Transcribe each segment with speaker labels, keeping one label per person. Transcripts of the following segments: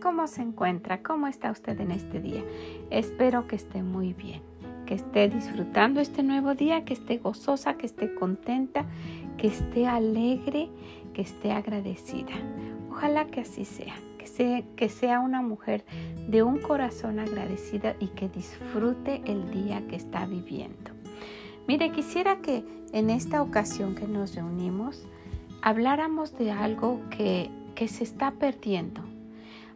Speaker 1: ¿Cómo se encuentra? ¿Cómo está usted en este día? Espero que esté muy bien, que esté disfrutando este nuevo día, que esté gozosa, que esté contenta, que esté alegre, que esté agradecida. Ojalá que así sea, que sea, que sea una mujer de un corazón agradecida y que disfrute el día que está viviendo. Mire, quisiera que en esta ocasión que nos reunimos habláramos de algo que, que se está perdiendo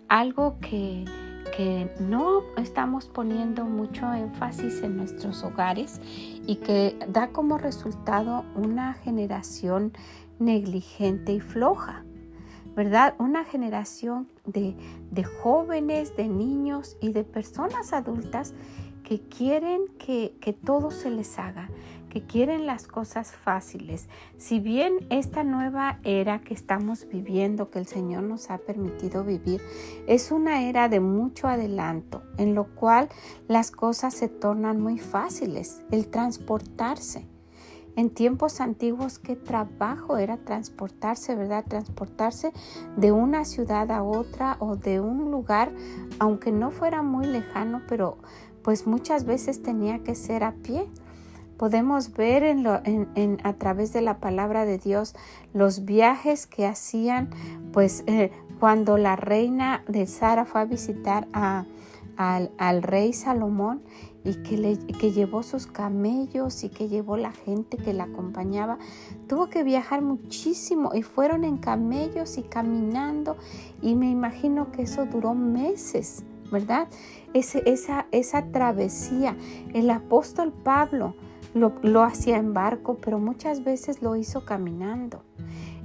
Speaker 1: algo que, no estamos poniendo mucho énfasis en nuestros hogares y que da como resultado una generación negligente y floja. ¿verdad? Una generación de, de, jóvenes, de niños y de personas adultas que quieren que, que todo se les haga, quieren las cosas fáciles. Si bien esta nueva era que estamos viviendo, que el Señor nos ha permitido vivir, es una era de mucho adelanto, en lo cual las cosas se tornan muy fáciles, el transportarse. En tiempos antiguos, qué trabajo era transportarse, ¿verdad? Transportarse de una ciudad a otra o de un lugar, aunque no fuera muy lejano, pero pues muchas veces tenía que ser a pie podemos ver a través de la palabra de Dios los viajes que hacían, pues eh, cuando la reina de Sara fue a visitar al, rey Salomón y que, le, que llevó sus camellos y que llevó la gente que la acompañaba, tuvo que viajar muchísimo y fueron en camellos y caminando y me imagino que eso duró meses. ¿Verdad? esa travesía. El apóstol Pablo lo, hacía en barco, pero muchas veces lo hizo caminando.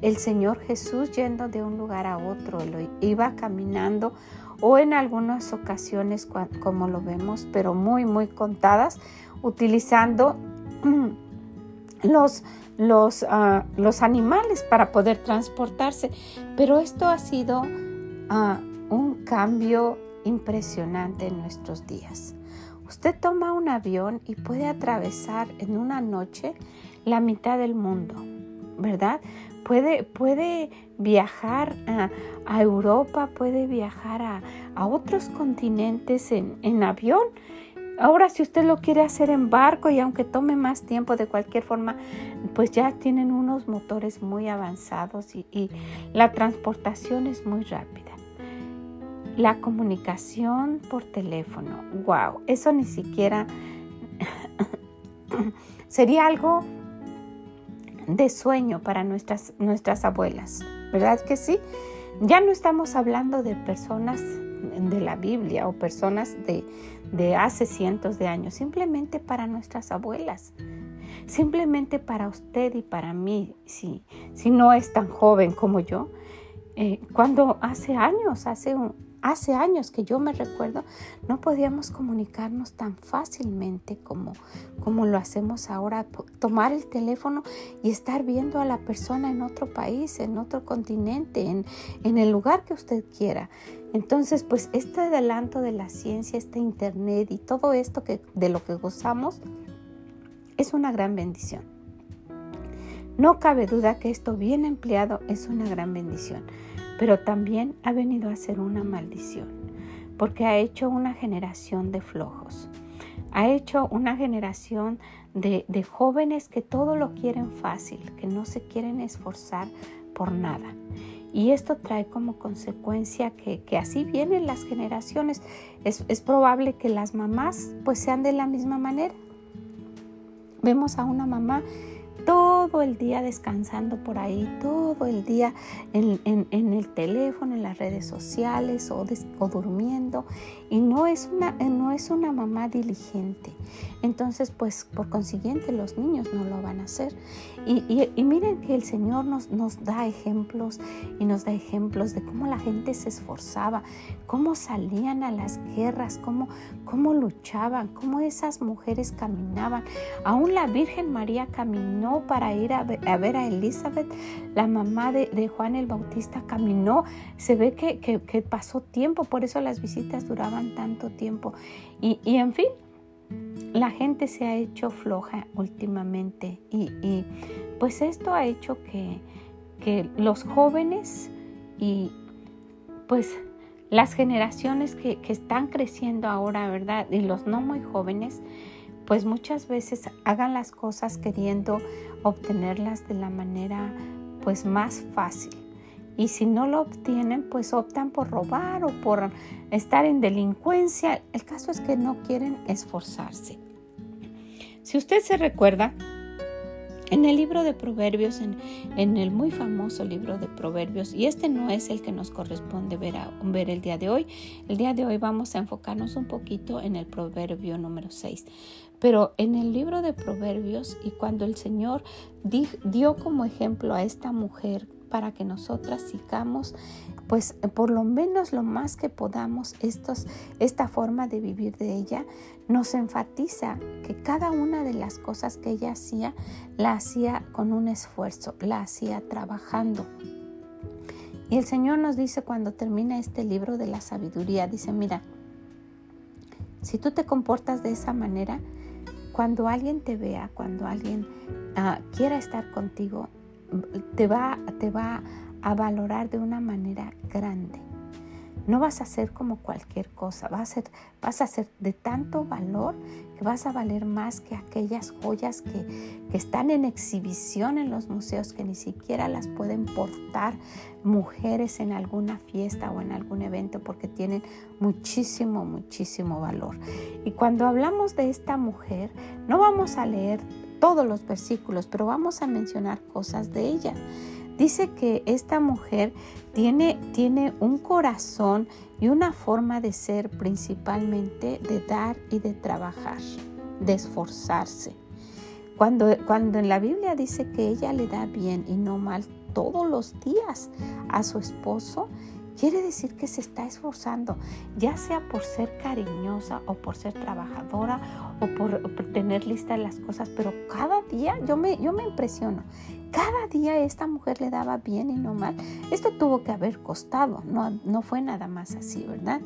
Speaker 1: El Señor Jesús yendo de un lugar a otro, lo iba caminando o en algunas ocasiones, como lo vemos, pero muy, muy contadas, utilizando los, los, ah, los animales para poder transportarse. Pero esto ha sido ah, un cambio impresionante en nuestros días. Usted toma un avión y puede atravesar en una noche la mitad del mundo, ¿verdad? Puede, puede viajar a, Europa, puede viajar a, otros continentes en, avión. Ahora, si usted lo quiere hacer en barco y aunque tome más tiempo, de cualquier forma, pues ya tienen unos motores muy avanzados y la transportación es muy rápida. La comunicación por teléfono. Wow, eso ni siquiera sería algo de sueño para nuestras, nuestras abuelas, ¿verdad que sí? Ya no estamos hablando de personas de la Biblia o personas de, de hace cientos de años, simplemente para nuestras abuelas, simplemente para usted y para mí, si, si no es tan joven como yo. Eh, cuando hace años, hace un, Hace años que yo me recuerdo, no podíamos comunicarnos tan fácilmente como, como lo hacemos ahora. Tomar el teléfono y estar viendo a la persona en otro país, en otro continente, en, en el lugar que usted quiera. Entonces, pues este adelanto de la ciencia, este internet y todo esto que, de lo que gozamos es una gran bendición. No cabe duda que esto bien empleado es una gran bendición pero también ha venido a ser una maldición, porque ha hecho una generación de flojos, ha hecho una generación de, jóvenes que todo lo quieren fácil, que no se quieren esforzar por nada. Y esto trae como consecuencia que, así vienen las generaciones. Es, es, probable que las mamás pues sean de la misma manera. Vemos a una mamá todo el día descansando por ahí, todo el día en, el teléfono, en las redes sociales o, durmiendo. Y no es, una, no es una mamá diligente. Entonces, pues por consiguiente los niños no lo van a hacer. Y, y, miren que el Señor nos, nos da ejemplos y nos da ejemplos de cómo la gente se esforzaba, cómo salían a las guerras, cómo, cómo luchaban, cómo esas mujeres caminaban. Aún la Virgen María caminó para ir a ver a, Elizabeth, la mamá de, Juan el Bautista caminó. Se ve que, pasó tiempo, por eso las visitas duraban tanto tiempo. Y, en fin, la gente se ha hecho floja últimamente y, pues esto ha hecho que, los jóvenes y pues las generaciones que, están creciendo ahora, ¿verdad? Y los no muy jóvenes, pues muchas veces hagan las cosas queriendo obtenerlas de la manera pues más fácil. Y si no lo obtienen, pues optan por robar o por estar en delincuencia. El caso es que no quieren esforzarse. Si usted se recuerda, en el libro de Proverbios, en, el muy famoso libro de Proverbios, y este no es el que nos corresponde ver, ver el día de hoy, el día de hoy vamos a enfocarnos un poquito en el Proverbio número 6. Pero en el libro de Proverbios y cuando el Señor dio como ejemplo a esta mujer para que nosotras sigamos, pues por lo menos lo más que podamos, estos, esta forma de vivir de ella nos enfatiza que cada una de las cosas que ella hacía, la hacía con un esfuerzo, la hacía trabajando. Y el Señor nos dice cuando termina este libro de la sabiduría, dice, mira, si tú te comportas de esa manera, cuando alguien te vea, cuando alguien ah, quiera estar contigo, te va, te va a valorar de una manera grande. No vas a ser como cualquier cosa, vas a ser, vas a ser de tanto valor que vas a valer más que aquellas joyas que, que están en exhibición en los museos que ni siquiera las pueden portar mujeres en alguna fiesta o en algún evento porque tienen muchísimo, muchísimo valor. Y cuando hablamos de esta mujer, no vamos a leer todos los versículos, pero vamos a mencionar cosas de ella. Dice que esta mujer tiene, tiene un corazón y una forma de ser principalmente de dar y de trabajar, de esforzarse. Cuando, cuando en la Biblia dice que ella le da bien y no mal todos los días a su esposo, quiere decir que se está esforzando, ya sea por ser cariñosa o por ser trabajadora o por, tener listas las cosas, pero cada día yo me, yo me impresiono. Cada día esta mujer le daba bien y no mal. Esto tuvo que haber costado, no, no fue nada más así, ¿verdad?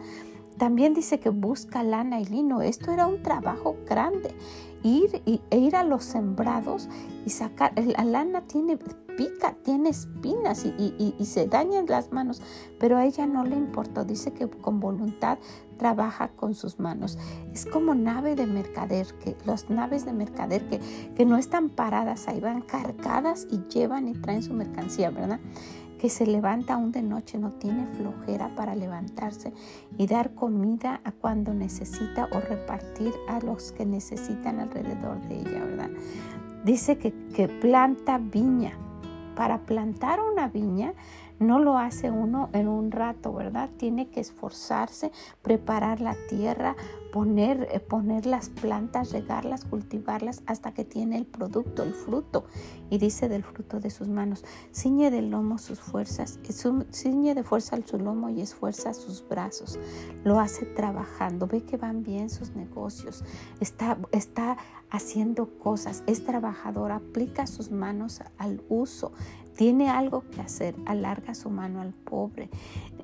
Speaker 1: También dice que busca lana y lino. Esto era un trabajo grande. Ir, e ir a los sembrados y sacar. La lana tiene pica, tiene espinas y, se dañan las manos, pero a ella no le importó, dice que con voluntad trabaja con sus manos. Es como nave de mercader, que las naves de mercader que, no están paradas, ahí van cargadas y llevan y traen su mercancía, ¿verdad? que se levanta aún de noche, no tiene flojera para levantarse y dar comida a cuando necesita o repartir a los que necesitan alrededor de ella, ¿verdad? Dice que planta viña, para plantar una viña no lo hace uno en un rato, ¿verdad? Tiene que esforzarse, preparar la tierra, poner, eh, poner las plantas, regarlas, cultivarlas hasta que tiene el producto, el fruto. Y dice del fruto de sus manos, ciñe del lomo sus fuerzas, ciñe de fuerza su lomo y esfuerza sus brazos. Lo hace trabajando, ve que van bien sus negocios, está, está haciendo cosas, es trabajador, aplica sus manos al uso, tiene algo que hacer, alarga su mano al pobre.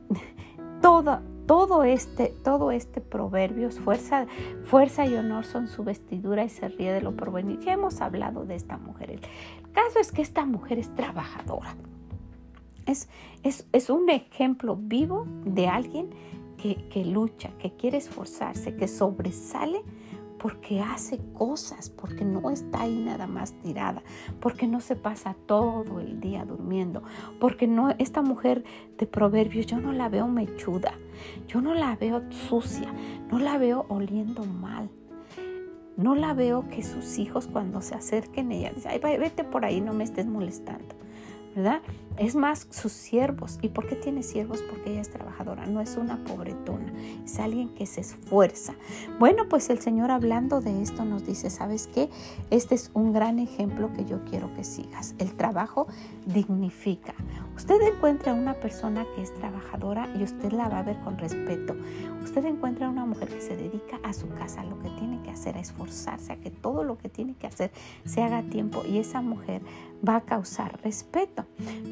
Speaker 1: Todo, todo este, todo este proverbio, fuerza, fuerza y honor son su vestidura y se ríe de lo porvenir. Ya hemos hablado de esta mujer. El caso es que esta mujer es trabajadora. Es, es, es un ejemplo vivo de alguien que, que lucha, que quiere esforzarse, que sobresale porque hace cosas, porque no está ahí nada más tirada, porque no se pasa todo el día durmiendo, porque no esta mujer de proverbios yo no la veo mechuda, yo no la veo sucia, no la veo oliendo mal. No la veo que sus hijos cuando se acerquen, ella dice, ay, vete por ahí, no me estés molestando. ¿verdad? Es más, sus siervos. ¿Y por qué tiene siervos? Porque ella es trabajadora, no es una pobretona, es alguien que se esfuerza. Bueno, pues el Señor hablando de esto nos dice, ¿sabes qué? Este es un gran ejemplo que yo quiero que sigas. El trabajo dignifica. Usted encuentra una persona que es trabajadora y usted la va a ver con respeto. Usted encuentra una mujer que se dedica a su casa, lo que tiene que hacer, a esforzarse, a que todo lo que tiene que hacer se haga a tiempo y esa mujer va a causar respeto.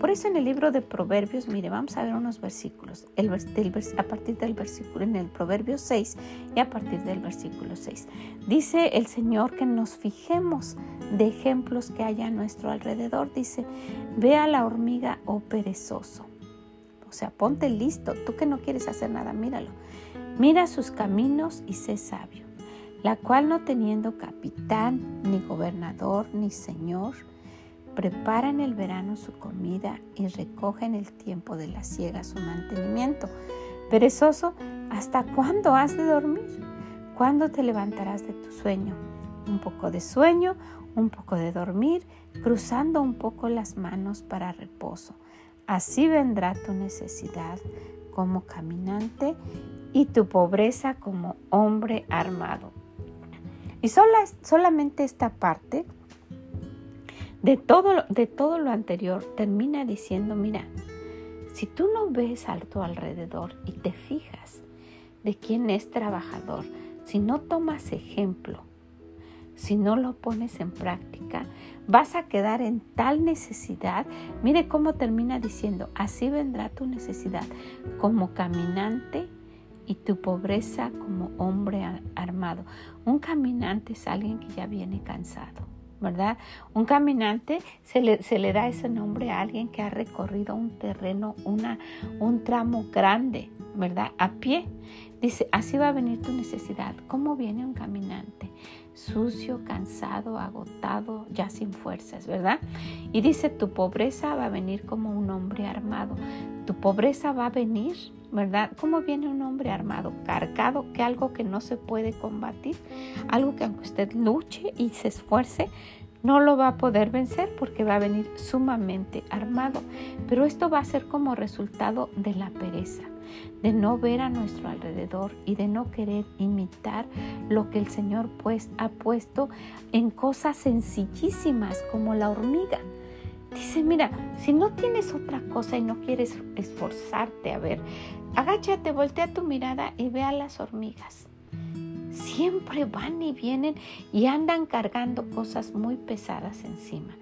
Speaker 1: Eso en el libro de Proverbios, mire, vamos a ver unos versículos, el, a partir del versículo, en el Proverbio 6 y a partir del versículo 6. Dice el Señor que nos fijemos de ejemplos que haya a nuestro alrededor. Dice, ve a la hormiga, oh perezoso. O sea, ponte listo, tú que no quieres hacer nada, míralo. Mira sus caminos y sé sabio, la cual no teniendo capitán, ni gobernador, ni señor, prepara en el verano su comida y recoge en el tiempo de la siega su mantenimiento. Perezoso, ¿hasta cuándo has de dormir? ¿Cuándo te levantarás de tu sueño? Un poco de sueño, un poco de dormir, cruzando un poco las manos para reposo. Así vendrá tu necesidad como caminante y tu pobreza como hombre armado. Y solamente esta parte de todo, de todo lo anterior termina diciendo, mira, si tú no ves a tu alrededor y te fijas de quién es trabajador, si no tomas ejemplo, si no lo pones en práctica, vas a quedar en tal necesidad. Mire cómo termina diciendo, así vendrá tu necesidad como caminante y tu pobreza como hombre armado. Un caminante es alguien que ya viene cansado ¿verdad? Un caminante se le, se le, da ese nombre a alguien que ha recorrido un terreno, una, un tramo grande, ¿verdad? A pie. Dice, así va a venir tu necesidad. ¿Cómo viene un caminante? Sucio, cansado, agotado, ya sin fuerzas, ¿verdad? Y dice, tu pobreza va a venir como un hombre armado. Tu pobreza va a venir ¿verdad? ¿Cómo viene un hombre armado, cargado, que algo que no se puede combatir, algo que aunque usted luche y se esfuerce, no lo va a poder vencer porque va a venir sumamente armado. Pero esto va a ser como resultado de la pereza, de no ver a nuestro alrededor y de no querer imitar lo que el Señor pues ha puesto en cosas sencillísimas como la hormiga. Dice, mira, si no tienes otra cosa y no quieres esforzarte a ver, agáchate, voltea tu mirada y ve a las hormigas. Siempre van y vienen y andan cargando cosas muy pesadas encima.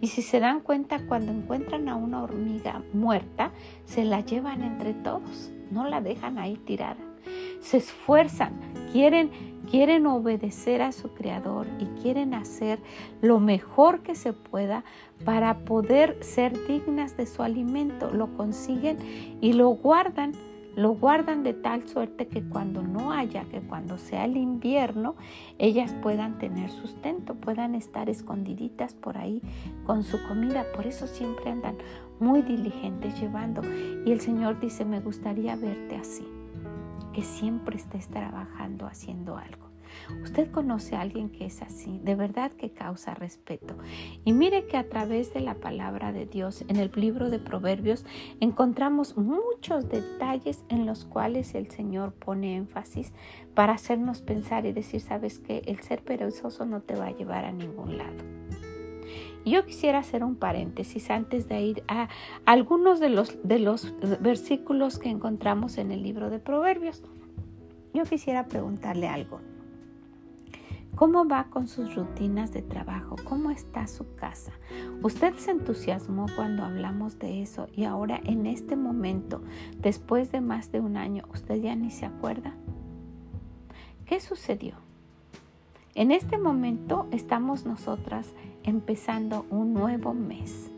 Speaker 1: Y si se dan cuenta, cuando encuentran a una hormiga muerta, se la llevan entre todos, no la dejan ahí tirada. Se esfuerzan, quieren quieren obedecer a su creador y quieren hacer lo mejor que se pueda para poder ser dignas de su alimento. Lo consiguen y lo guardan. Lo guardan de tal suerte que cuando no haya, que cuando sea el invierno, ellas puedan tener sustento, puedan estar escondiditas por ahí con su comida. Por eso siempre andan muy diligentes llevando. Y el Señor dice, me gustaría verte así que siempre estés trabajando haciendo algo. Usted conoce a alguien que es así, de verdad que causa respeto. Y mire que a través de la palabra de Dios en el libro de Proverbios encontramos muchos detalles en los cuales el Señor pone énfasis para hacernos pensar y decir, sabes que el ser perezoso no te va a llevar a ningún lado. Yo quisiera hacer un paréntesis antes de ir a algunos de los, de los versículos que encontramos en el libro de Proverbios. Yo quisiera preguntarle algo. ¿Cómo va con sus rutinas de trabajo? ¿Cómo está su casa? Usted se entusiasmó cuando hablamos de eso y ahora en este momento, después de más de un año, usted ya ni se acuerda. ¿Qué sucedió? En este momento estamos nosotras empezando un nuevo mes.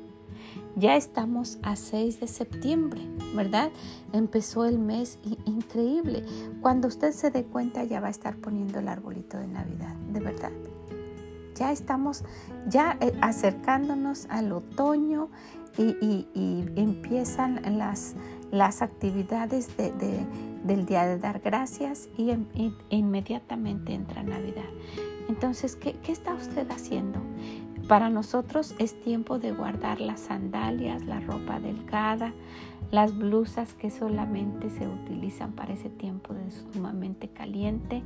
Speaker 1: Ya estamos a 6 de septiembre, ¿verdad? Empezó el mes increíble. Cuando usted se dé cuenta ya va a estar poniendo el arbolito de Navidad, de verdad. Ya estamos ya eh, acercándonos al otoño y, empiezan las, las actividades del Día de Dar Gracias y, y inmediatamente entra Navidad. Entonces, ¿qué, qué está usted haciendo? Para nosotros es tiempo de guardar las sandalias, la ropa delgada, las blusas que solamente se utilizan para ese tiempo de sumamente caliente,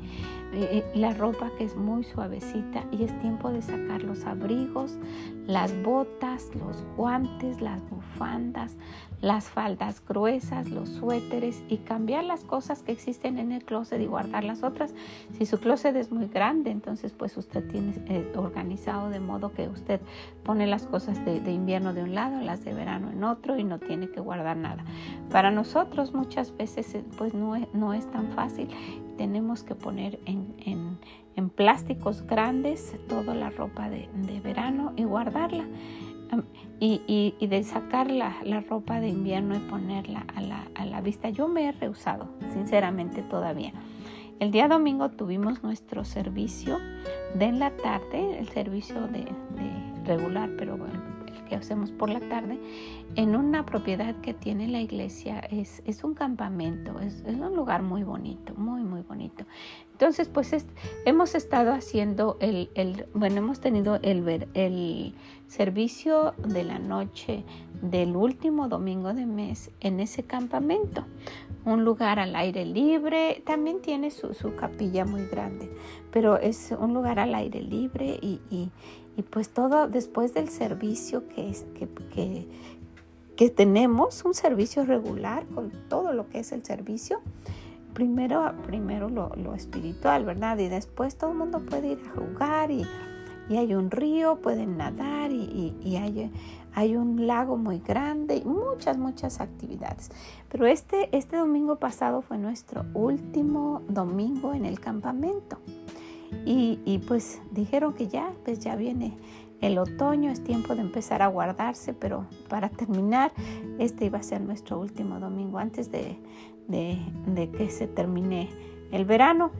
Speaker 1: eh, eh, la ropa que es muy suavecita y es tiempo de sacar los abrigos, las botas, los guantes, las bufandas, las faldas gruesas, los suéteres y cambiar las cosas que existen en el closet y guardar las otras. Si su closet es muy grande, entonces pues usted tiene eh, organizado de modo que usted pone las cosas de, invierno de un lado, las de verano en otro y no tiene que guardar nada. Para nosotros muchas veces eh, pues no es, no es tan fácil. Tenemos que poner en, en, en plásticos grandes toda la ropa de, de verano y guardarla y, y, de sacar la, la, ropa de invierno y ponerla a la, a la, vista. Yo me he rehusado, sinceramente, todavía. El día domingo tuvimos nuestro servicio de la tarde, el servicio de, de regular, pero bueno, el que hacemos por la tarde, en una propiedad que tiene la iglesia. Es, es un campamento, es, un lugar muy bonito, muy, muy bonito. Entonces, pues hemos estado haciendo el, el, bueno, hemos tenido el, el servicio de la noche del último domingo de mes en ese campamento. Un lugar al aire libre, también tiene su, su capilla muy grande, pero es un lugar al aire libre y, y, pues todo después del servicio que, es, que, que tenemos, un servicio regular con todo lo que es el servicio, primero, primero lo, lo, espiritual, ¿verdad? Y después todo el mundo puede ir a jugar y, y hay un río, pueden nadar y, y, hay, hay, un lago muy grande y muchas, muchas actividades. Pero este, este domingo pasado fue nuestro último domingo en el campamento. Y, y pues dijeron que ya, pues ya viene el otoño, es tiempo de empezar a guardarse, pero para terminar, este iba a ser nuestro último domingo antes de, que se termine el verano.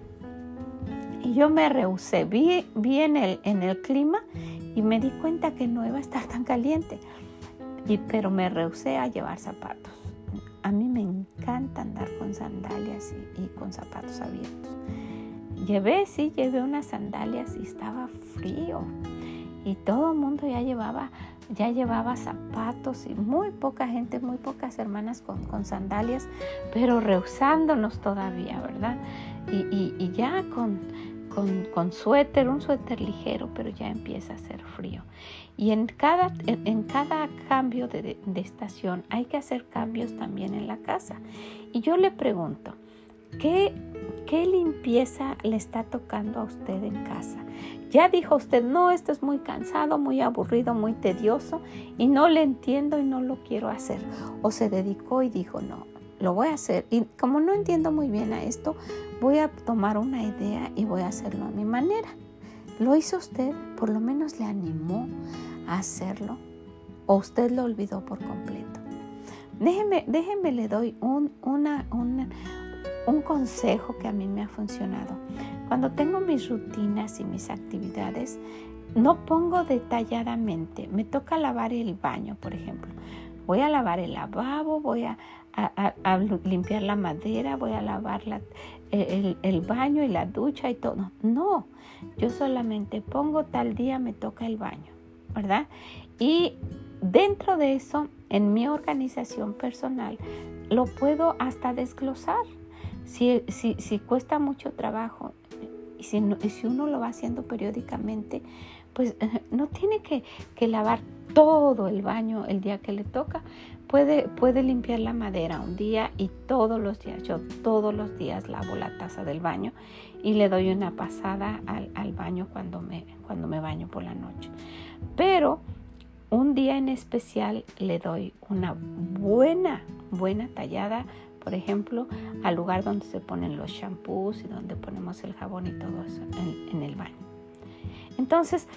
Speaker 1: Y yo me rehusé, vi, vi en, el, en el clima y me di cuenta que no iba a estar tan caliente, y, pero me rehusé a llevar zapatos. A mí me encanta andar con sandalias y, y con zapatos abiertos. Llevé, sí, llevé unas sandalias y estaba frío y todo el mundo ya llevaba ya llevaba zapatos y muy poca gente, muy pocas hermanas con, sandalias, pero rehusándonos todavía, ¿verdad? Y, ya con, con, suéter, un suéter ligero, pero ya empieza a hacer frío. Y en cada, en, cada cambio de, de estación hay que hacer cambios también en la casa. Y yo le pregunto, ¿qué ¿Qué limpieza le está tocando a usted en casa? Ya dijo usted, no, esto es muy cansado, muy aburrido, muy tedioso y no le entiendo y no lo quiero hacer. O se dedicó y dijo, no, lo voy a hacer. Y como no entiendo muy bien a esto, voy a tomar una idea y voy a hacerlo a mi manera. ¿Lo hizo usted? ¿Por lo menos le animó a hacerlo? ¿O usted lo olvidó por completo? Déjeme, déjeme le doy un, una, una, un consejo que a mí me ha funcionado. Cuando tengo mis rutinas y mis actividades, no pongo detalladamente. Me toca lavar el baño, por ejemplo. Voy a lavar el lavabo, voy a, limpiar la madera, voy a lavar el, el baño y la ducha y todo. No, yo solamente pongo tal día me toca el baño, ¿verdad? Y dentro de eso, en mi organización personal, lo puedo hasta desglosar. Si, si, cuesta mucho trabajo y si, uno lo va haciendo periódicamente, pues no tiene que, que, lavar todo el baño el día que le toca. Puede, puede limpiar la madera un día y todos los días, yo todos los días lavo la taza del baño y le doy una pasada al, al baño cuando me, cuando me baño por la noche. Pero un día en especial le doy una buena, buena tallada por ejemplo, al lugar donde se ponen los shampoos y donde ponemos el jabón y todo eso en, el baño. Entonces,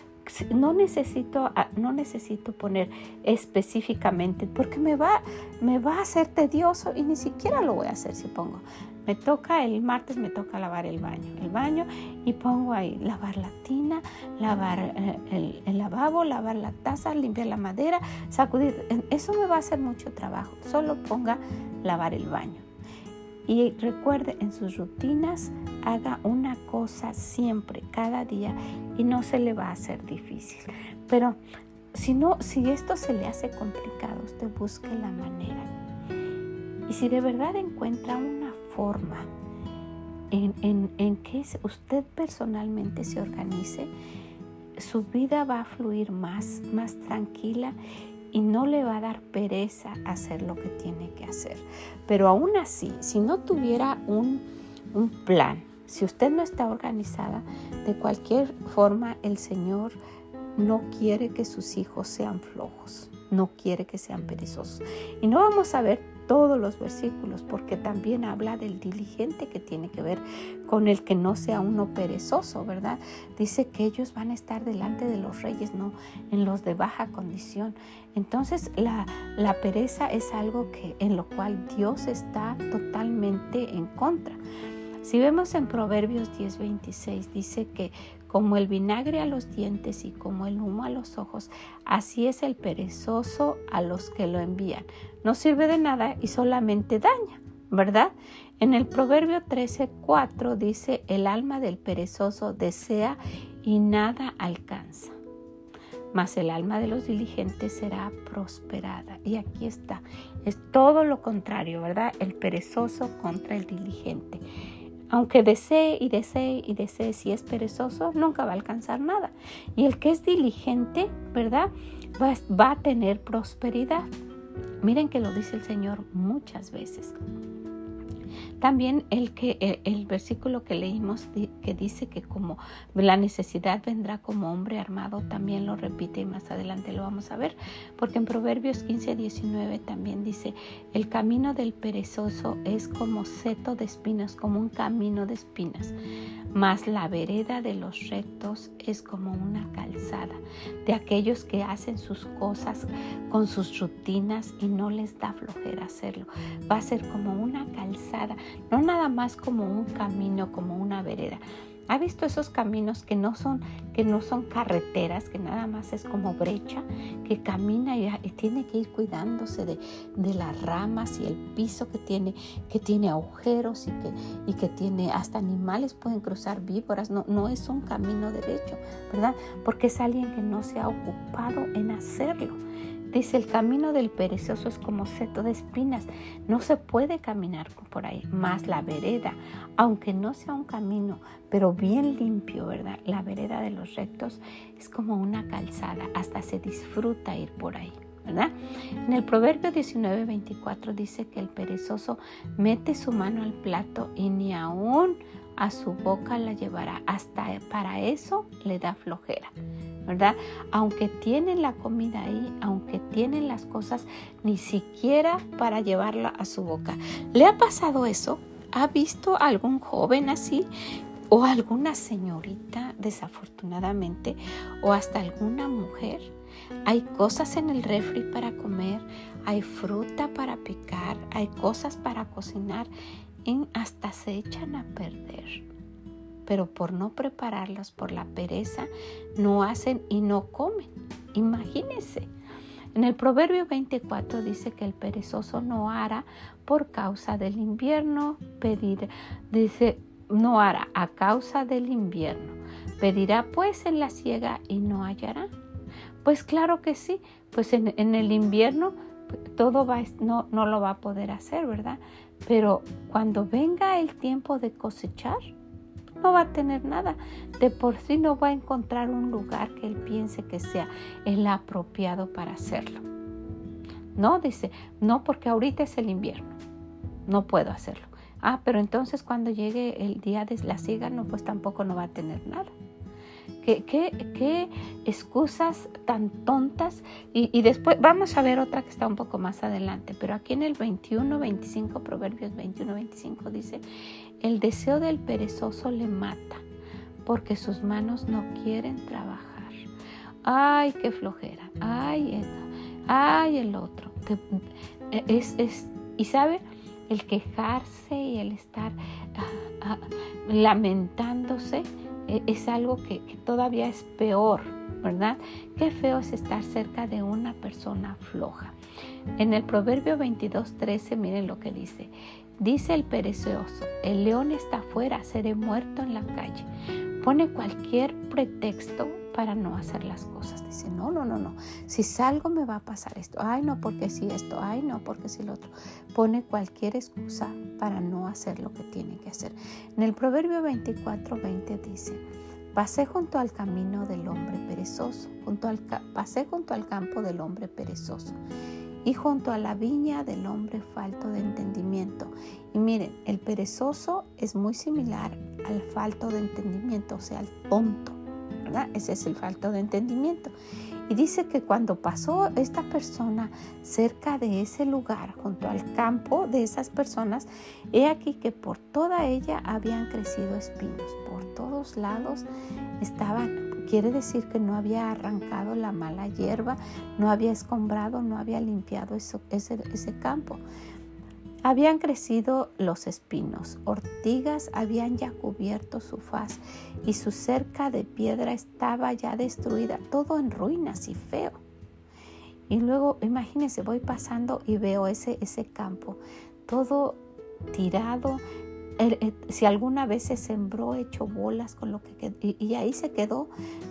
Speaker 1: no necesito, ah, no necesito poner específicamente porque me va, me va a hacer tedioso y ni siquiera lo voy a hacer si pongo. Me toca el martes, me toca lavar el baño, el baño y pongo ahí lavar la tina, lavar eh, el, lavabo, lavar la taza, limpiar la madera, sacudir. Eso me va a hacer mucho trabajo. Solo ponga lavar el baño. Y recuerde, en sus rutinas haga una cosa siempre, cada día, y no se le va a hacer difícil. Pero si no, si esto se le hace complicado, usted busque la manera. Y si de verdad encuentra una en, en que usted personalmente se organice, su vida va a fluir más, más tranquila y no le va a dar pereza hacer lo que tiene que hacer. Pero aún así, si no tuviera un, un plan, si usted no está organizada, de cualquier forma el Señor no quiere que sus hijos sean flojos, no quiere que sean perezosos. Y no vamos a ver todos los versículos, porque también habla del diligente que tiene que ver con el que no sea uno perezoso, ¿verdad? Dice que ellos van a estar delante de los reyes, no en los de baja condición. Entonces la, pereza es algo que en lo cual Dios está totalmente en contra. Si vemos en Proverbios 10:26, dice que como el vinagre a los dientes y como el humo a los ojos, así es el perezoso a los que lo envían. No sirve de nada y solamente daña, ¿verdad? En el Proverbio 13:4 dice, el alma del perezoso desea y nada alcanza. Mas el alma de los diligentes será prosperada. Y aquí está. Es todo lo contrario, ¿verdad? El perezoso contra el diligente aunque desee y desee y desee, si es perezoso, nunca va a alcanzar nada. Y el que es diligente, ¿verdad? Va, va a tener prosperidad. Miren que lo dice el Señor muchas veces. También el, que, el, versículo que leímos que dice que como la necesidad vendrá como hombre armado, también lo repite y más adelante lo vamos a ver, porque en Proverbios 15, 19 también dice, el camino del perezoso es como seto de espinas, como un camino de espinas, mas la vereda de los rectos es como una calzada de aquellos que hacen sus cosas con sus rutinas y no les da flojera hacerlo. Va a ser como una calzada no nada más como un camino, como una vereda. ¿Ha visto esos caminos que no son que no son carreteras, que nada más es como brecha, que camina y, tiene que ir cuidándose de, las ramas y el piso que tiene, que tiene agujeros y que, y que tiene hasta animales pueden cruzar víboras? No, no es un camino derecho, ¿verdad? Porque es alguien que no se ha ocupado en hacerlo. Dice, el camino del perezoso es como seto de espinas. No se puede caminar por ahí. Más la vereda, aunque no sea un camino, pero bien limpio, ¿verdad? La vereda de los rectos es como una calzada. Hasta se disfruta ir por ahí. ¿verdad? En el Proverbio 19, 24 dice que el perezoso mete su mano al plato y ni aún a su boca la llevará. Hasta para eso le da flojera. ¿verdad? Aunque tienen la comida ahí, aunque tienen las cosas, ni siquiera para llevarla a su boca. ¿Le ha pasado eso? ¿Ha visto algún joven así? ¿O alguna señorita, desafortunadamente? ¿O hasta alguna mujer? Hay cosas en el refri para comer, hay fruta para picar, hay cosas para cocinar hasta se echan a perder pero por no prepararlas, por la pereza, no hacen y no comen. Imagínense. En el Proverbio 24 dice que el perezoso no hará por causa del invierno, pedir, dice, no hará a causa del invierno. Pedirá pues en la siega y no hallará. Pues claro que sí, pues en, el invierno todo va, no, no lo va a poder hacer, ¿verdad? Pero cuando venga el tiempo de cosechar, no va a tener nada. De por sí no va a encontrar un lugar que él piense que sea el apropiado para hacerlo. No, dice, no porque ahorita es el invierno. No puedo hacerlo. Ah, pero entonces cuando llegue el día de la siega, no, pues tampoco no va a tener nada. ¿Qué, qué, excusas tan tontas? Y, después vamos a ver otra que está un poco más adelante, pero aquí en el 21, 25, Proverbios 21, 25 dice, el deseo del perezoso le mata porque sus manos no quieren trabajar. Ay, qué flojera. Ay, el, ay, el otro. Es, es, y sabe, el quejarse y el estar ah, ah, lamentándose es algo que, que todavía es peor, ¿verdad? Qué feo es estar cerca de una persona floja. En el Proverbio 22, 13, miren lo que dice. Dice el perezoso, el león está afuera, seré muerto en la calle. Pone cualquier pretexto para no hacer las cosas. Dice, no, no, no, no. Si salgo me va a pasar esto. Ay, no, porque si esto. Ay, no, porque si lo otro. Pone cualquier excusa para no hacer lo que tiene que hacer. En el Proverbio 24, 20 dice, pasé junto al camino del hombre perezoso, junto al, pasé junto al campo del hombre perezoso y junto a la viña del hombre falto de entendimiento. Y miren, el perezoso es muy similar al falto de entendimiento, o sea, al tonto, Ese es el falto de entendimiento. Y dice que cuando pasó esta persona cerca de ese lugar, junto al campo de esas personas, he aquí que por toda ella habían crecido espinos, por todos lados estaban Quiere decir que no había arrancado la mala hierba, no había escombrado, no había limpiado ese, ese campo. Habían crecido los espinos, ortigas habían ya cubierto su faz y su cerca de piedra estaba ya destruida, todo en ruinas y feo. Y luego, imagínense, voy pasando y veo ese, ese campo, todo tirado, si alguna vez se sembró, hecho bolas con lo que y, ahí se quedó,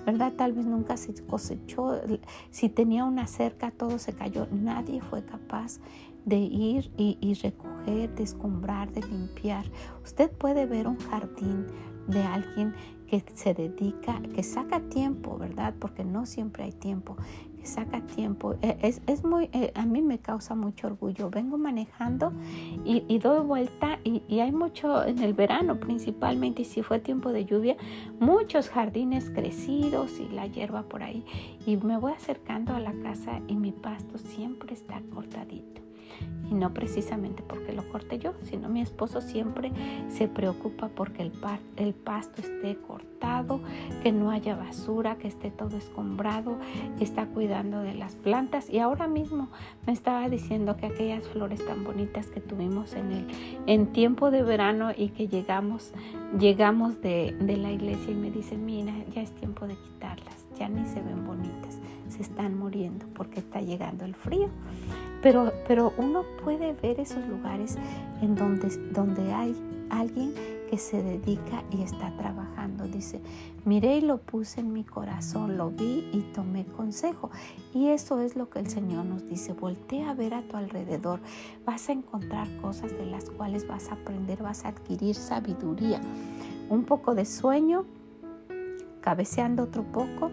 Speaker 1: ¿verdad? Tal vez nunca se cosechó. Si tenía una cerca, todo se cayó. Nadie fue capaz de ir y, y recoger, de escombrar, de limpiar. Usted puede ver un jardín de alguien que se dedica, que saca tiempo, ¿verdad? Porque no siempre hay tiempo, saca tiempo. E, es, es, muy, eh, a mí me causa mucho orgullo. Vengo manejando y, y doy vuelta y, y, hay mucho en el verano principalmente y si fue tiempo de lluvia, muchos jardines crecidos y la hierba por ahí. Y me voy acercando a la casa y mi pasto siempre está cortadito y no precisamente porque lo corte yo, sino mi esposo siempre se preocupa porque el, el pasto esté cortado, que no haya basura, que esté todo escombrado, está cuidando de las plantas. Y ahora mismo me estaba diciendo que aquellas flores tan bonitas que tuvimos en el en tiempo de verano y que llegamos llegamos de, de la iglesia y me dice, mira, ya es tiempo de quitarlas, ya ni se ven bonitas, se están muriendo porque está llegando el frío. Pero, pero uno puede ver esos lugares en donde, donde hay alguien que se dedica y está trabajando. Dice, miré y lo puse en mi corazón, lo vi y tomé consejo. Y eso es lo que el Señor nos dice. Voltea a ver a tu alrededor. Vas a encontrar cosas de las cuales vas a aprender, vas a adquirir sabiduría. Un poco de sueño, cabeceando otro poco,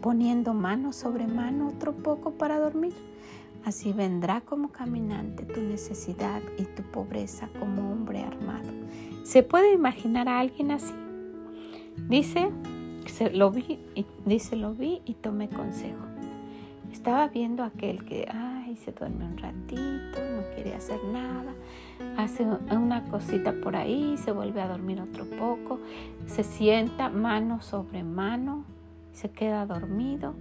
Speaker 1: poniendo mano sobre mano otro poco para dormir Así vendrá como caminante tu necesidad y tu pobreza como hombre armado. ¿Se puede imaginar a alguien así? Dice, se, lo vi, y, dice, lo vi y tomé consejo. Estaba viendo aquel que, se duerme un ratito, no quiere hacer nada, hace una cosita por ahí, se vuelve a dormir otro poco, se sienta mano sobre mano, se queda dormido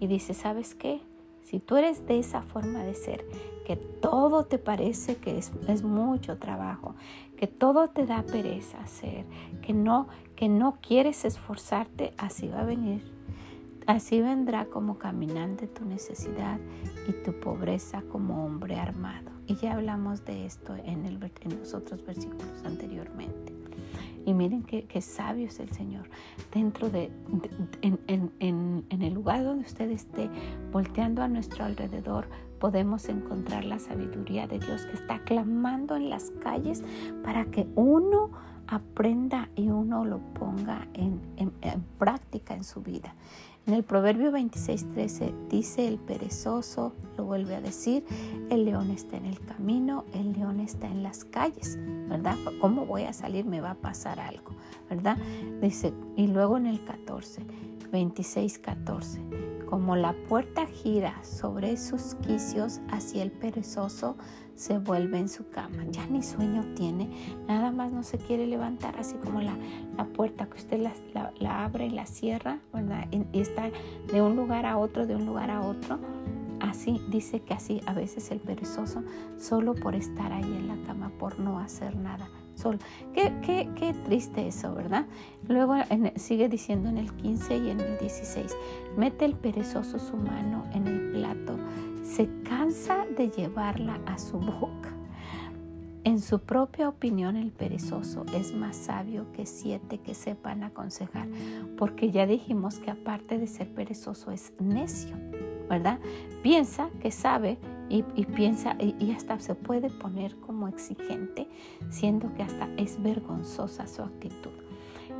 Speaker 1: y dice, ¿sabes qué? Si tú eres de esa forma de ser, que todo te parece que es, mucho trabajo, que todo te da pereza hacer, que no, que no quieres esforzarte, así va a venir. Así vendrá como caminante tu necesidad y tu pobreza como hombre armado. Y ya hablamos de esto en, el, en los otros versículos anteriormente. Y miren qué, sabio es el Señor. Dentro de, en, el lugar donde usted esté, volteando a nuestro alrededor, podemos encontrar la sabiduría de Dios que está clamando en las calles para que uno aprenda y uno lo ponga en, práctica en su vida. En el Proverbio 26:13 dice el perezoso, lo vuelve a decir, el león está en el camino, el león está en las calles, ¿verdad? ¿Cómo voy a salir? Me va a pasar algo, ¿verdad? Dice, y luego en el 14, 26:14, como la puerta gira sobre sus quicios hacia el perezoso, se vuelve en su cama. Ya ni sueño tiene, nada más no se quiere levantar, así como la, puerta que usted la, abre y la cierra, ¿verdad? Y, está de un lugar a otro, de un lugar a otro. Así dice que así a veces el perezoso, solo por estar ahí en la cama, por no hacer nada. Solo. Qué, qué, qué triste eso, ¿verdad? Luego sigue diciendo en el 15 y en el 16, mete el perezoso su mano en el plato se cansa de llevarla a su boca. En su propia opinión el perezoso es más sabio que siete que sepan aconsejar, porque ya dijimos que aparte de ser perezoso es necio, ¿verdad? Piensa que sabe y, piensa y, hasta se puede poner como exigente, siendo que hasta es vergonzosa su actitud.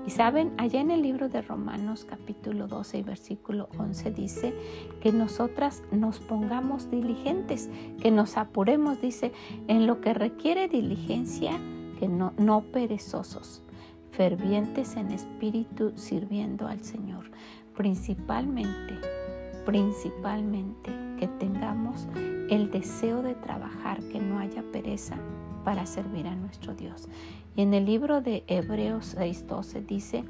Speaker 1: Y saben, allá en el libro de Romanos capítulo 12 y versículo 11 dice que nosotras nos pongamos diligentes, que nos apuremos, dice, en lo que requiere diligencia, que no, no perezosos, fervientes en espíritu sirviendo al Señor, principalmente, principalmente que tengamos el deseo de trabajar, que no haya pereza para servir a nuestro Dios. Y en el libro de Hebreos 6:12 dice,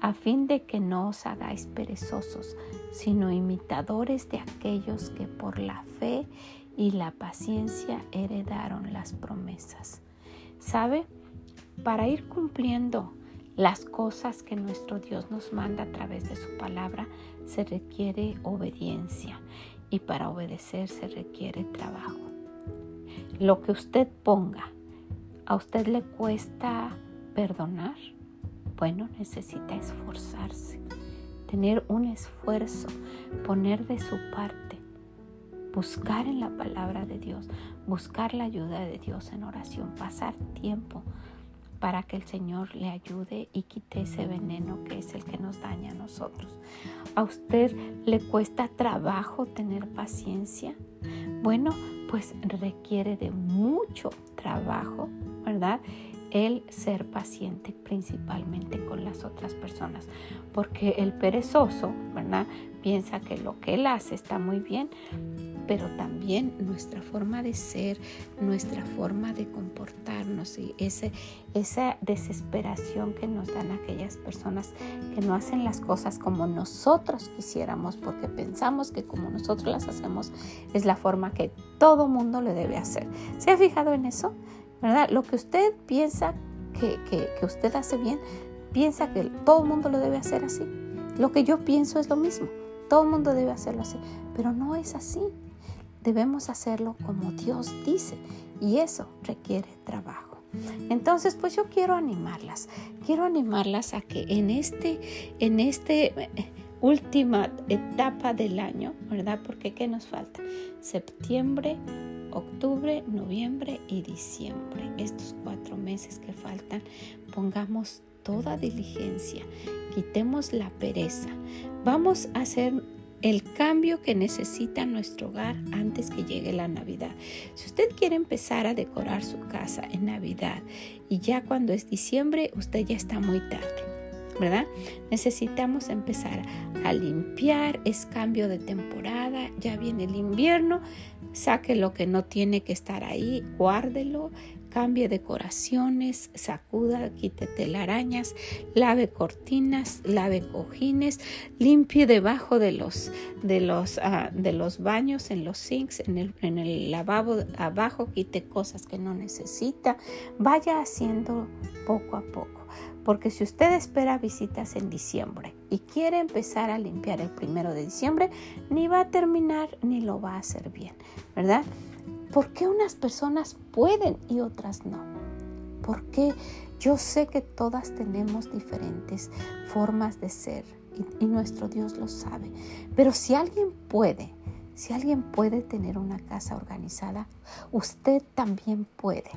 Speaker 1: a fin de que no os hagáis perezosos, sino imitadores de aquellos que por la fe y la paciencia heredaron las promesas. ¿Sabe? Para ir cumpliendo las cosas que nuestro Dios nos manda a través de su palabra, se requiere obediencia y para obedecer se requiere trabajo. Lo que usted ponga ¿A usted le cuesta perdonar? Bueno, necesita esforzarse, tener un esfuerzo, poner de su parte, buscar en la palabra de Dios, buscar la ayuda de Dios en oración, pasar tiempo para que el Señor le ayude y quite ese veneno que es el que nos daña a nosotros. ¿A usted le cuesta trabajo tener paciencia? Bueno, pues requiere de mucho trabajo ¿verdad? El ser paciente principalmente con las otras personas, porque el perezoso, ¿verdad? Piensa que lo que él hace está muy bien, pero también nuestra forma de ser, nuestra forma de comportarnos y ese, esa desesperación que nos dan aquellas personas que no hacen las cosas como nosotros quisiéramos, porque pensamos que como nosotros las hacemos es la forma que todo mundo le debe hacer. ¿Se ha fijado en eso? ¿Verdad? Lo que usted piensa que, que, usted hace bien, piensa que todo el mundo lo debe hacer así. Lo que yo pienso es lo mismo. Todo el mundo debe hacerlo así. Pero no es así. Debemos hacerlo como Dios dice. Y eso requiere trabajo. Entonces, pues yo quiero animarlas. Quiero animarlas a que en este, en este eh, última etapa del año, ¿verdad? Porque ¿qué nos falta? Septiembre, octubre, noviembre y diciembre. Estos cuatro meses que faltan, pongamos toda diligencia, quitemos la pereza. Vamos a hacer el cambio que necesita nuestro hogar antes que llegue la Navidad. Si usted quiere empezar a decorar su casa en Navidad y ya cuando es diciembre, usted ya está muy tarde. ¿verdad? Necesitamos empezar a limpiar, es cambio de temporada, ya viene el invierno, saque lo que no tiene que estar ahí, guárdelo, cambie decoraciones, sacuda, quite telarañas, lave cortinas, lave cojines, limpie debajo de los, de los, ah, de los baños, en los sinks, en el, en el lavabo abajo, quite cosas que no necesita, vaya haciendo poco a poco. Porque si usted espera visitas en diciembre y quiere empezar a limpiar el primero de diciembre, ni va a terminar ni lo va a hacer bien, ¿verdad? ¿Por qué unas personas pueden y otras no? Porque yo sé que todas tenemos diferentes formas de ser y, y nuestro Dios lo sabe. Pero si alguien puede, si alguien puede tener una casa organizada, usted también puede.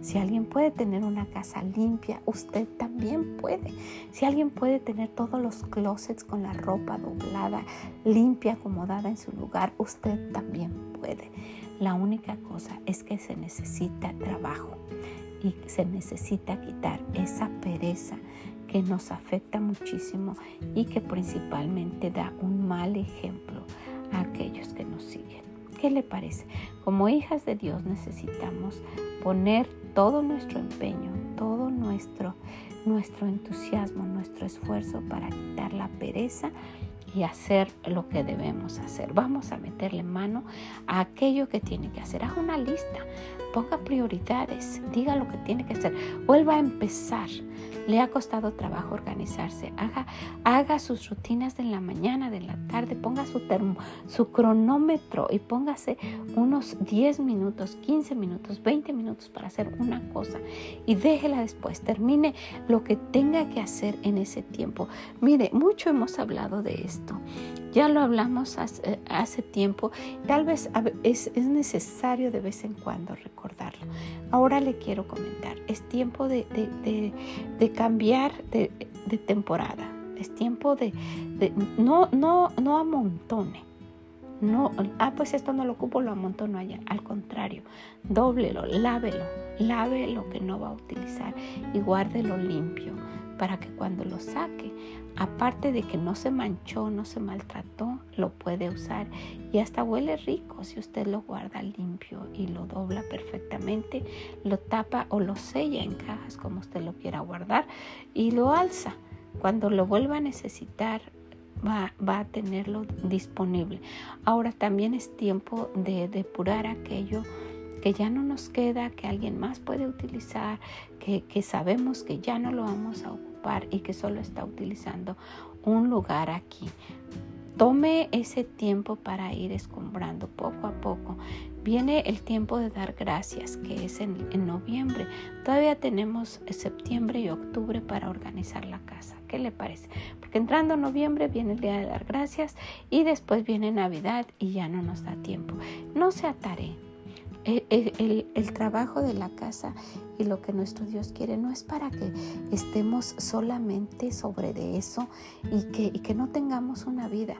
Speaker 1: Si alguien puede tener una casa limpia, usted también puede. Si alguien puede tener todos los closets con la ropa doblada, limpia, acomodada en su lugar, usted también puede. La única cosa es que se necesita trabajo y se necesita quitar esa pereza que nos afecta muchísimo y que principalmente da un mal ejemplo a aquellos que nos siguen. ¿Qué le parece? Como hijas de Dios necesitamos poner todo nuestro empeño, todo nuestro, nuestro entusiasmo, nuestro esfuerzo para quitar la pereza y hacer lo que debemos hacer. Vamos a meterle mano a aquello que tiene que hacer. Haz una lista, ponga prioridades, diga lo que tiene que hacer, vuelva a empezar le ha costado trabajo organizarse. Haga, sus rutinas de la mañana, de la tarde, ponga su, cronómetro y póngase unos 10 minutos, 15 minutos, 20 minutos para hacer una cosa y déjela después. Termine lo que tenga que hacer en ese tiempo. Mire, mucho hemos hablado de esto. Ya lo hablamos hace, tiempo. Tal vez es, es, necesario de vez en cuando recordarlo. Ahora le quiero comentar. Es tiempo de, de, cambiar de, temporada. Es tiempo de, no, no, no amontone. No, ah, pues esto no lo ocupo, lo amontono allá. Al contrario, dóblelo, lávelo, lave lo que no va a utilizar y guárdelo limpio para que cuando lo saque, aparte de que no se manchó, no se maltrató, lo puede usar y hasta huele rico si usted lo guarda limpio y lo dobla perfectamente, lo tapa o lo sella en cajas como usted lo quiera guardar y lo alza. Cuando lo vuelva a necesitar, Va, va, a tenerlo disponible. Ahora también es tiempo de depurar aquello que ya no nos queda, que alguien más puede utilizar, que, que sabemos que ya no lo vamos a ocupar y que solo está utilizando un lugar aquí. Tome ese tiempo para ir escombrando poco a poco. Viene el tiempo de dar gracias, que es en, en, noviembre. Todavía tenemos septiembre y octubre para organizar la casa. ¿Qué le parece? Porque entrando noviembre viene el día de dar gracias y después viene Navidad y ya no nos da tiempo. No se atare, el, trabajo de la casa y lo que nuestro Dios quiere no es para que estemos solamente sobre de eso y que, y que no tengamos una vida.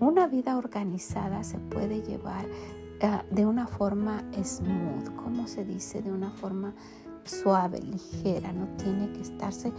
Speaker 1: Una vida organizada se puede llevar ah, de una forma smooth, como se dice, de una forma suave, ligera, no tiene que estarse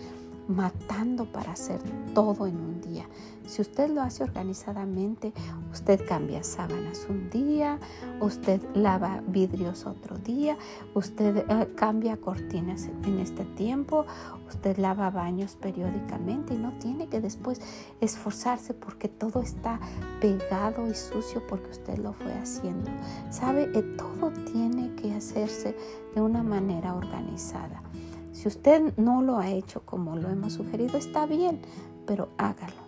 Speaker 1: matando para hacer todo en un día. Si usted lo hace organizadamente, usted cambia sábanas un día, usted lava vidrios otro día, usted eh, cambia cortinas en este tiempo, usted lava baños periódicamente y no tiene que después esforzarse porque todo está pegado y sucio porque usted lo fue haciendo. ¿Sabe? Eh, todo tiene que hacerse de una manera organizada. Si usted no lo ha hecho como lo hemos sugerido, está bien, pero hágalo.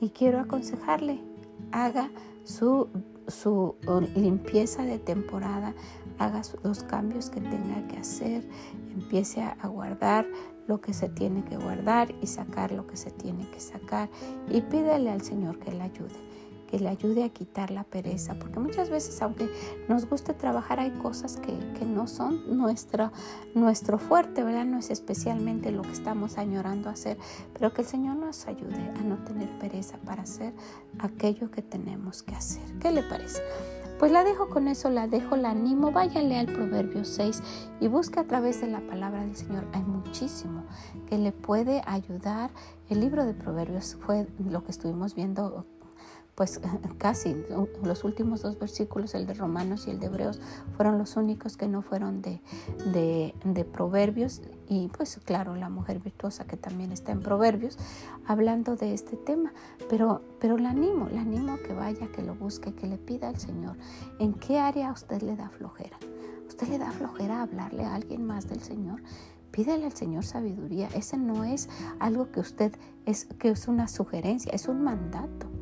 Speaker 1: Y quiero aconsejarle, haga su, limpieza de temporada, haga los cambios que tenga que hacer, empiece a guardar lo que se tiene que guardar y sacar lo que se tiene que sacar y pídele al Señor que le ayude que le ayude a quitar la pereza, porque muchas veces aunque nos guste trabajar hay cosas que, no son nuestro, nuestro fuerte, ¿verdad? No es especialmente lo que estamos añorando hacer, pero que el Señor nos ayude a no tener pereza para hacer aquello que tenemos que hacer. ¿Qué le parece? Pues la dejo con eso, la dejo, la animo. Váyanle al Proverbio 6 y busque a través de la palabra del Señor. Hay muchísimo que le puede ayudar. El libro de Proverbios fue lo que estuvimos viendo pues casi los últimos dos versículos, el de Romanos y el de Hebreos, fueron los únicos que no fueron de, de, Proverbios y pues claro, la mujer virtuosa que también está en Proverbios, hablando de este tema. Pero, pero la animo, la animo a que vaya, que lo busque, que le pida al Señor en qué área usted le da flojera. ¿Usted le da flojera hablarle a alguien más del Señor? Pídele al Señor sabiduría. Ese no es algo que usted es que es una sugerencia, es un mandato.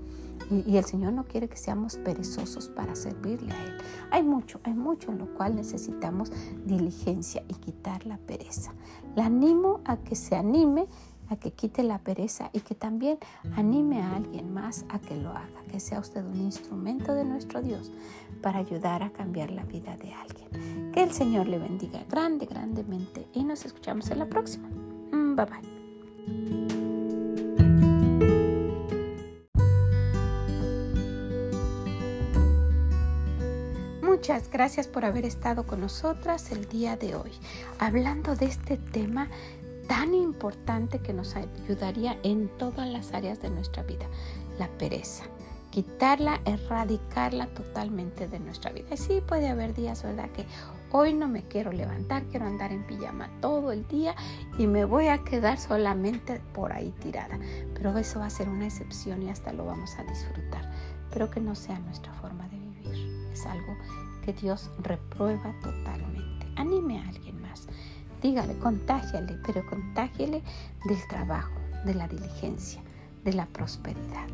Speaker 1: Y, el Señor no quiere que seamos perezosos para servirle a Él. Hay mucho, hay mucho en lo cual necesitamos diligencia y quitar la pereza. La animo a que se anime, a que quite la pereza y que también anime a alguien más a que lo haga, que sea usted un instrumento de nuestro Dios para ayudar a cambiar la vida de alguien. Que el Señor le bendiga grande, grandemente y nos escuchamos en la próxima. Mm, bye bye. Muchas gracias por haber estado con nosotras el día de hoy, hablando de este tema tan importante que nos ayudaría en todas las áreas de nuestra vida, la pereza. Quitarla, erradicarla totalmente de nuestra vida. Sí puede haber días, ¿verdad? Que hoy no me quiero levantar, quiero andar en pijama todo el día y me voy a quedar solamente por ahí tirada. Pero eso va a ser una excepción y hasta lo vamos a disfrutar. Pero que no sea nuestra forma de vivir. Es algo que Dios reprueba totalmente. Anime a alguien más. Dígale, contágiale, pero contágiale del trabajo, de la diligencia, de la prosperidad.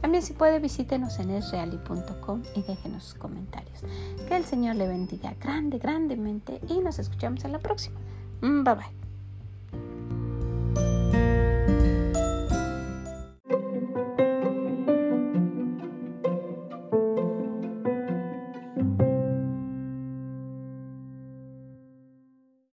Speaker 1: También si puede visítenos en esreali.com y déjenos sus comentarios. Que el Señor le bendiga grande, grandemente y nos escuchamos en la próxima. Bye bye.